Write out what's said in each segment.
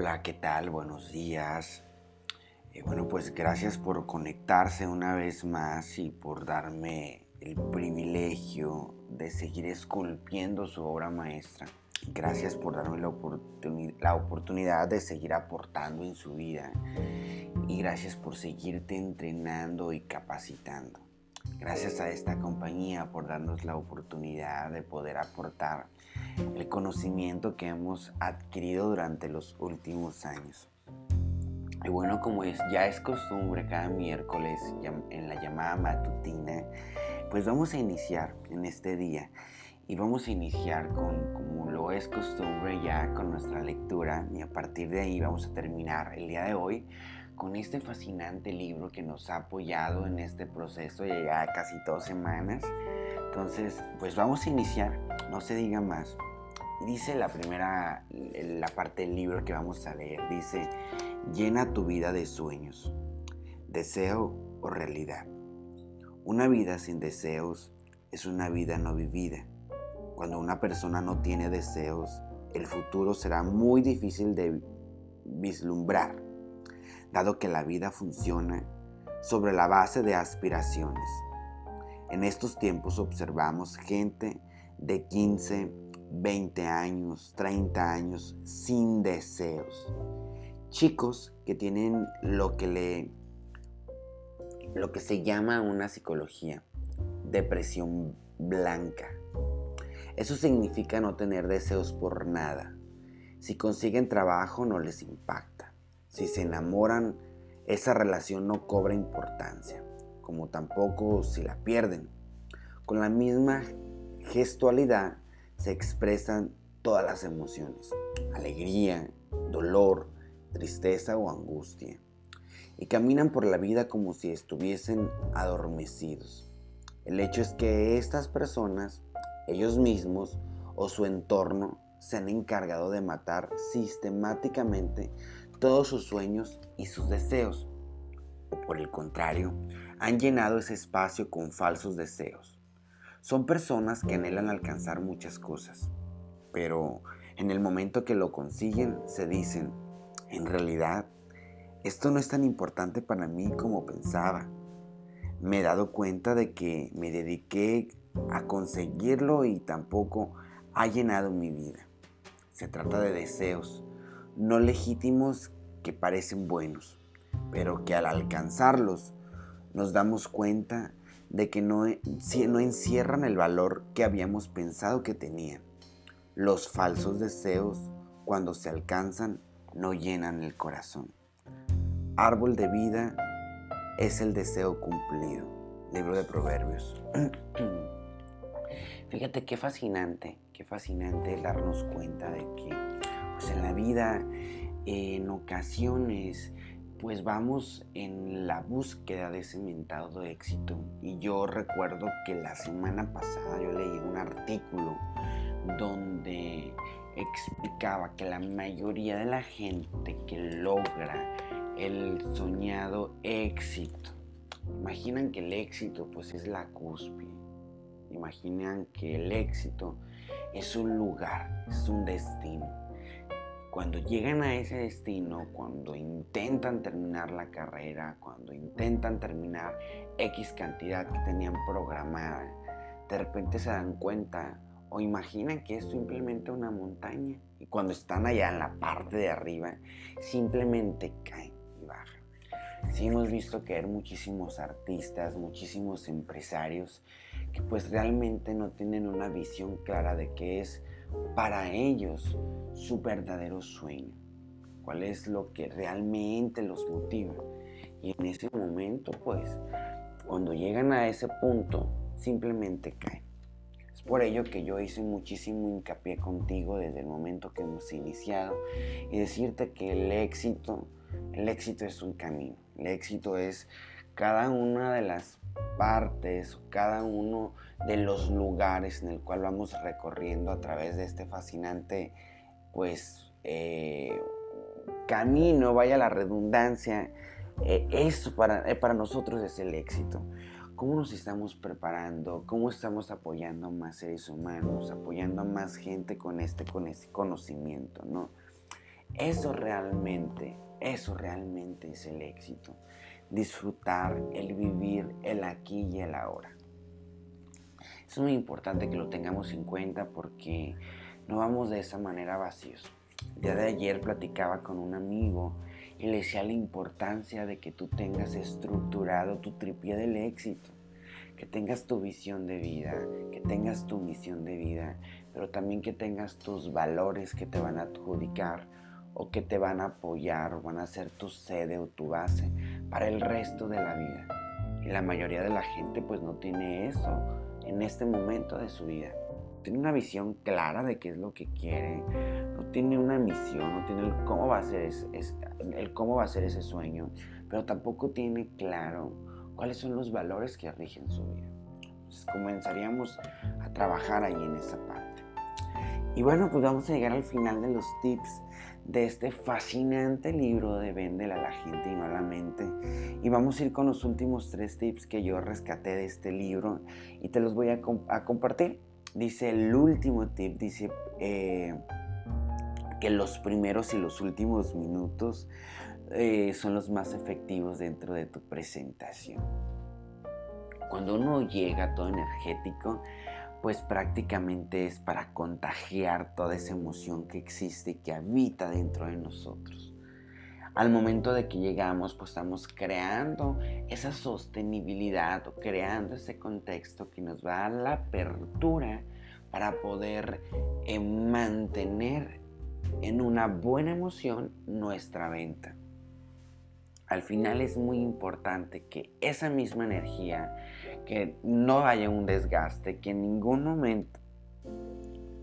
Hola, ¿qué tal? Buenos días. Eh, bueno, pues gracias por conectarse una vez más y por darme el privilegio de seguir esculpiendo su obra maestra. Gracias por darme la, la oportunidad de seguir aportando en su vida y gracias por seguirte entrenando y capacitando. Gracias a esta compañía por darnos la oportunidad de poder aportar el conocimiento que hemos adquirido durante los últimos años. Y bueno, como es, ya es costumbre cada miércoles en la llamada matutina, pues vamos a iniciar en este día y vamos a iniciar con, como lo es costumbre ya con nuestra lectura y a partir de ahí vamos a terminar el día de hoy con este fascinante libro que nos ha apoyado en este proceso ya casi dos semanas. Entonces, pues vamos a iniciar, no se diga más. Dice la primera, la parte del libro que vamos a leer, dice, llena tu vida de sueños, deseo o realidad. Una vida sin deseos es una vida no vivida. Cuando una persona no tiene deseos, el futuro será muy difícil de vislumbrar dado que la vida funciona sobre la base de aspiraciones. En estos tiempos observamos gente de 15, 20 años, 30 años sin deseos. Chicos que tienen lo que le lo que se llama una psicología depresión blanca. Eso significa no tener deseos por nada. Si consiguen trabajo no les impacta. Si se enamoran, esa relación no cobra importancia, como tampoco si la pierden. Con la misma gestualidad se expresan todas las emociones, alegría, dolor, tristeza o angustia, y caminan por la vida como si estuviesen adormecidos. El hecho es que estas personas, ellos mismos o su entorno, se han encargado de matar sistemáticamente todos sus sueños y sus deseos. O por el contrario, han llenado ese espacio con falsos deseos. Son personas que anhelan alcanzar muchas cosas, pero en el momento que lo consiguen se dicen, en realidad, esto no es tan importante para mí como pensaba. Me he dado cuenta de que me dediqué a conseguirlo y tampoco ha llenado mi vida. Se trata de deseos, no legítimos que parecen buenos, pero que al alcanzarlos nos damos cuenta de que no, no encierran el valor que habíamos pensado que tenían. Los falsos deseos, cuando se alcanzan, no llenan el corazón. Árbol de vida es el deseo cumplido. Libro de Proverbios. Fíjate qué fascinante, qué fascinante darnos cuenta de que pues en la vida en ocasiones pues vamos en la búsqueda de ese mentado éxito. Y yo recuerdo que la semana pasada yo leí un artículo donde explicaba que la mayoría de la gente que logra el soñado éxito, imaginan que el éxito pues es la cúspide, imaginan que el éxito es un lugar, es un destino cuando llegan a ese destino, cuando intentan terminar la carrera, cuando intentan terminar X cantidad que tenían programada, de repente se dan cuenta o imaginan que es simplemente una montaña y cuando están allá en la parte de arriba, simplemente caen y bajan. Sí hemos visto hay muchísimos artistas, muchísimos empresarios que pues realmente no tienen una visión clara de qué es para ellos su verdadero sueño, cuál es lo que realmente los motiva. Y en ese momento, pues, cuando llegan a ese punto, simplemente caen. Es por ello que yo hice muchísimo hincapié contigo desde el momento que hemos iniciado y decirte que el éxito, el éxito es un camino. El éxito es cada una de las partes, cada uno de los lugares en el cual vamos recorriendo a través de este fascinante, pues, eh, camino, vaya la redundancia, eh, eso para, eh, para nosotros es el éxito. ¿Cómo nos estamos preparando? ¿Cómo estamos apoyando a más seres humanos? Apoyando a más gente con este, con este conocimiento, ¿no? Eso realmente, eso realmente es el éxito. Disfrutar, el vivir, el aquí y el ahora. Es muy importante que lo tengamos en cuenta porque no vamos de esa manera vacíos. El día de ayer platicaba con un amigo y le decía la importancia de que tú tengas estructurado tu tripié del éxito, que tengas tu visión de vida, que tengas tu misión de vida, pero también que tengas tus valores que te van a adjudicar o que te van a apoyar o van a ser tu sede o tu base para el resto de la vida. Y la mayoría de la gente pues no tiene eso en este momento de su vida. Tiene una visión clara de qué es lo que quiere, no tiene una misión, no tiene el cómo va a ser ese, el cómo va a ser ese sueño, pero tampoco tiene claro cuáles son los valores que rigen su vida. Entonces comenzaríamos a trabajar ahí en esa parte. Y bueno, pues vamos a llegar al final de los tips de este fascinante libro de Véndela a la gente y no a la mente. Y vamos a ir con los últimos tres tips que yo rescaté de este libro y te los voy a, compartir. Dice el último tip, dice eh, que los primeros y los últimos minutos eh, son los más efectivos dentro de tu presentación. Cuando uno llega todo energético, pues prácticamente es para contagiar toda esa emoción que existe y que habita dentro de nosotros. Al momento de que llegamos, pues estamos creando esa sostenibilidad o creando ese contexto que nos va a dar la apertura para poder eh, mantener en una buena emoción nuestra venta. Al final es muy importante que esa misma energía que no haya un desgaste, que en ningún momento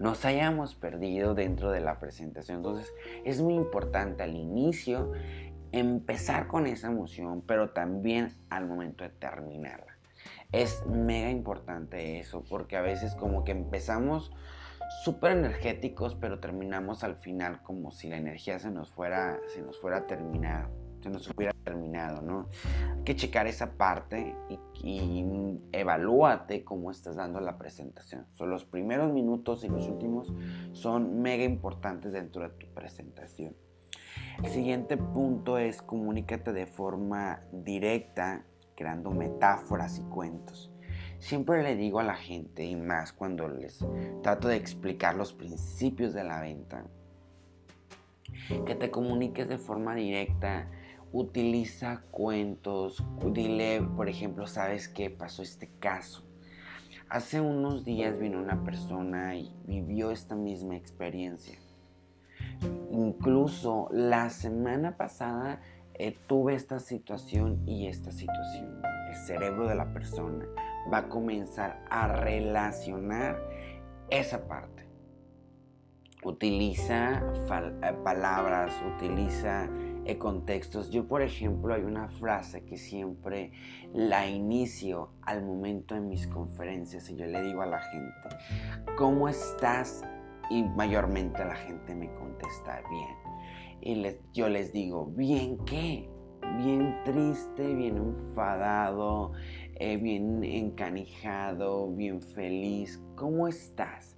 nos hayamos perdido dentro de la presentación. Entonces es muy importante al inicio empezar con esa emoción, pero también al momento de terminarla. Es mega importante eso, porque a veces como que empezamos súper energéticos, pero terminamos al final como si la energía se nos fuera, se nos fuera a terminar se nos hubiera terminado, ¿no? Hay que checar esa parte y, evalúate cómo estás dando la presentación. Son los primeros minutos y los últimos son mega importantes dentro de tu presentación. El siguiente punto es comunícate de forma directa, creando metáforas y cuentos. Siempre le digo a la gente, y más cuando les trato de explicar los principios de la venta, que te comuniques de forma directa, utiliza cuentos, dile, por ejemplo, ¿sabes qué pasó este caso? Hace unos días vino una persona y vivió esta misma experiencia. Incluso la semana pasada eh, tuve esta situación y esta situación. El cerebro de la persona va a comenzar a relacionar esa parte. Utiliza eh, palabras, utiliza contextos. Yo, por ejemplo, hay una frase que siempre la inicio al momento en mis conferencias y yo le digo a la gente, ¿cómo estás? Y mayormente la gente me contesta bien. Y yo les digo, ¿bien qué? Bien triste, bien enfadado, eh, bien encanijado, bien feliz. ¿Cómo estás?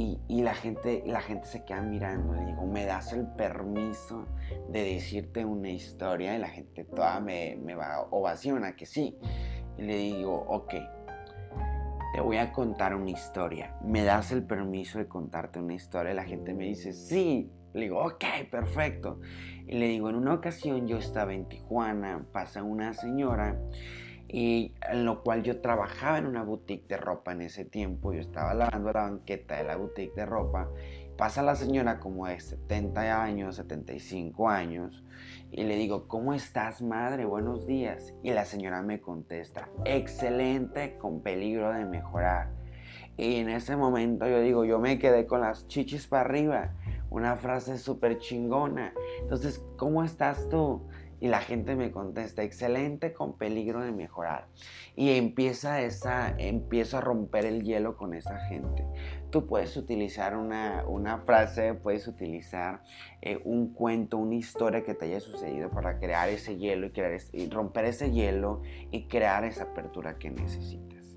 Y, la, gente, la gente se queda mirando. Le digo, ¿me das el permiso de decirte una historia? Y la gente toda me, me va ovaciona que sí. Y le digo, ok, te voy a contar una historia. ¿Me das el permiso de contarte una historia? Y la gente me dice, sí. Le digo, ok, perfecto. Y le digo, en una ocasión yo estaba en Tijuana, pasa una señora y en lo cual yo trabajaba en una boutique de ropa en ese tiempo, yo estaba lavando la banqueta de la boutique de ropa, pasa la señora como de 70 años, 75 años, y le digo, ¿cómo estás madre? Buenos días. Y la señora me contesta, excelente, con peligro de mejorar. Y en ese momento yo digo, yo me quedé con las chichis para arriba, una frase súper chingona. Entonces, ¿cómo estás tú? Y la gente me contesta, excelente, con peligro de mejorar. Y empieza esa, empiezo a romper el hielo con esa gente. Tú puedes utilizar una, frase, puedes utilizar eh, un cuento, una historia que te haya sucedido para crear ese hielo y, crear y romper ese hielo y crear esa apertura que necesitas.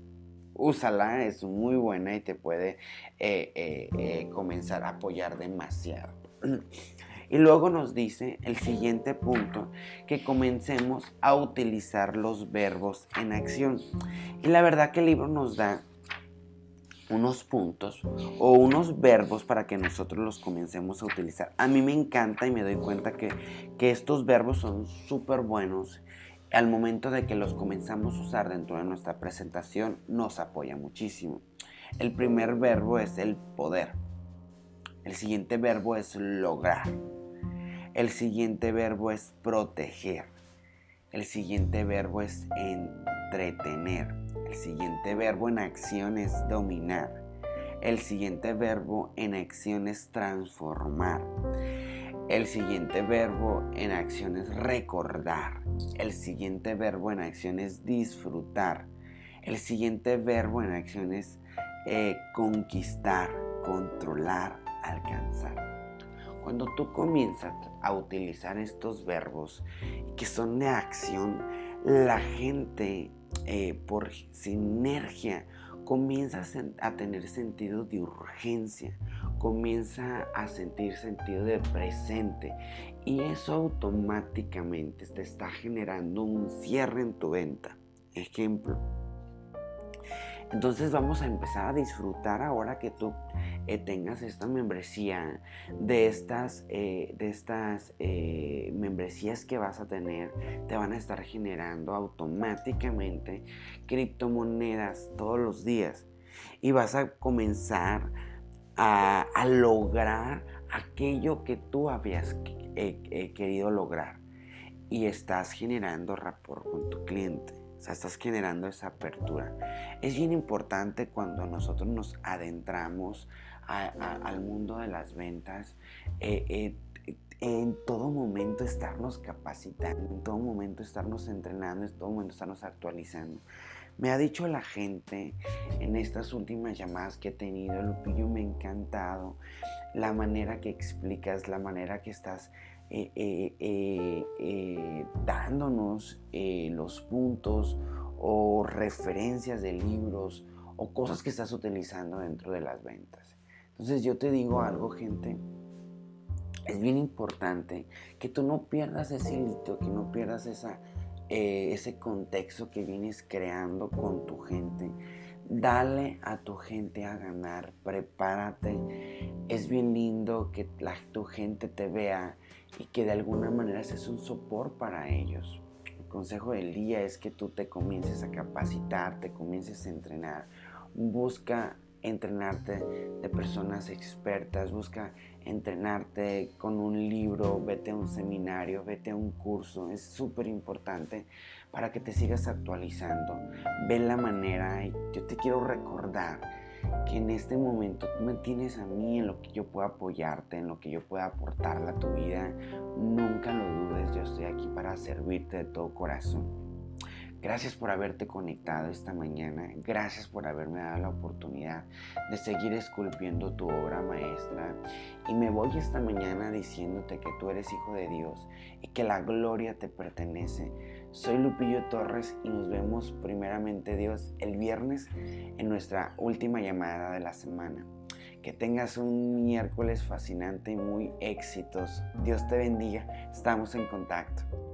Úsala, es muy buena y te puede eh, eh, comenzar a apoyar demasiado. Y luego nos dice el siguiente punto, que comencemos a utilizar los verbos en acción. Y la verdad que el libro nos da unos puntos o unos verbos para que nosotros los comencemos a utilizar. A mí me encanta y me doy cuenta que, que estos verbos son súper buenos. Al momento de que los comenzamos a usar dentro de nuestra presentación, nos apoya muchísimo. El primer verbo es el poder. El siguiente verbo es lograr. El siguiente verbo es proteger. El siguiente verbo es entretener. El siguiente verbo en acción es dominar. El siguiente verbo en acción es transformar. El siguiente verbo en acción es recordar. El siguiente verbo en acción es disfrutar. El siguiente verbo en acción es eh, conquistar, controlar, alcanzar. Cuando tú comienzas a utilizar estos verbos que son de acción, la gente eh, por sinergia comienza a tener sentido de urgencia, comienza a sentir sentido de presente y eso automáticamente te está generando un cierre en tu venta. Ejemplo, entonces vamos a empezar a disfrutar ahora que tú eh, tengas esta membresía, de estas, eh, de estas eh, membresías que vas a tener, te van a estar generando automáticamente criptomonedas todos los días. Y vas a comenzar a, a lograr aquello que tú habías querido lograr. Y estás generando rapport con tu cliente. O sea, estás generando esa apertura. Es bien importante cuando nosotros nos adentramos al mundo de las ventas, eh, eh, en todo momento estarnos capacitando, en todo momento estarnos entrenando, en todo momento estarnos actualizando. Me ha dicho la gente en estas últimas llamadas que he tenido, Lupillo, me ha encantado la manera que explicas, la manera que estás dándonos los puntos o referencias de libros o cosas que estás utilizando dentro de las ventas. Entonces yo te digo algo, gente. Es bien importante que tú no pierdas ese hito, que no pierdas esa, ese contexto que vienes creando con tu gente. Dale a tu gente a ganar, prepárate. Es bien lindo que tu gente te vea y que de alguna manera seas un soporte para ellos. El consejo del día es que tú te comiences a capacitar, te comiences a entrenar. Busca entrenarte de personas expertas, busca entrenarte con un libro, vete a un seminario, vete a un curso, es súper importante para que te sigas actualizando. Ve la manera y yo te quiero recordar que en este momento tú me tienes a mí en lo que yo pueda apoyarte, en lo que yo pueda aportarle a tu vida. Nunca lo dudes, yo estoy aquí para servirte de todo corazón. Gracias por haberte conectado esta mañana. Gracias por haberme dado la oportunidad de seguir esculpiendo tu obra maestra. Y me voy esta mañana diciéndote que tú eres hijo de Dios y que la gloria te pertenece. Soy Lupillo Torres y nos vemos primeramente Dios el viernes en nuestra última llamada de la semana. Que tengas un miércoles fascinante y muy éxitos. Dios te bendiga. Estamos en contacto.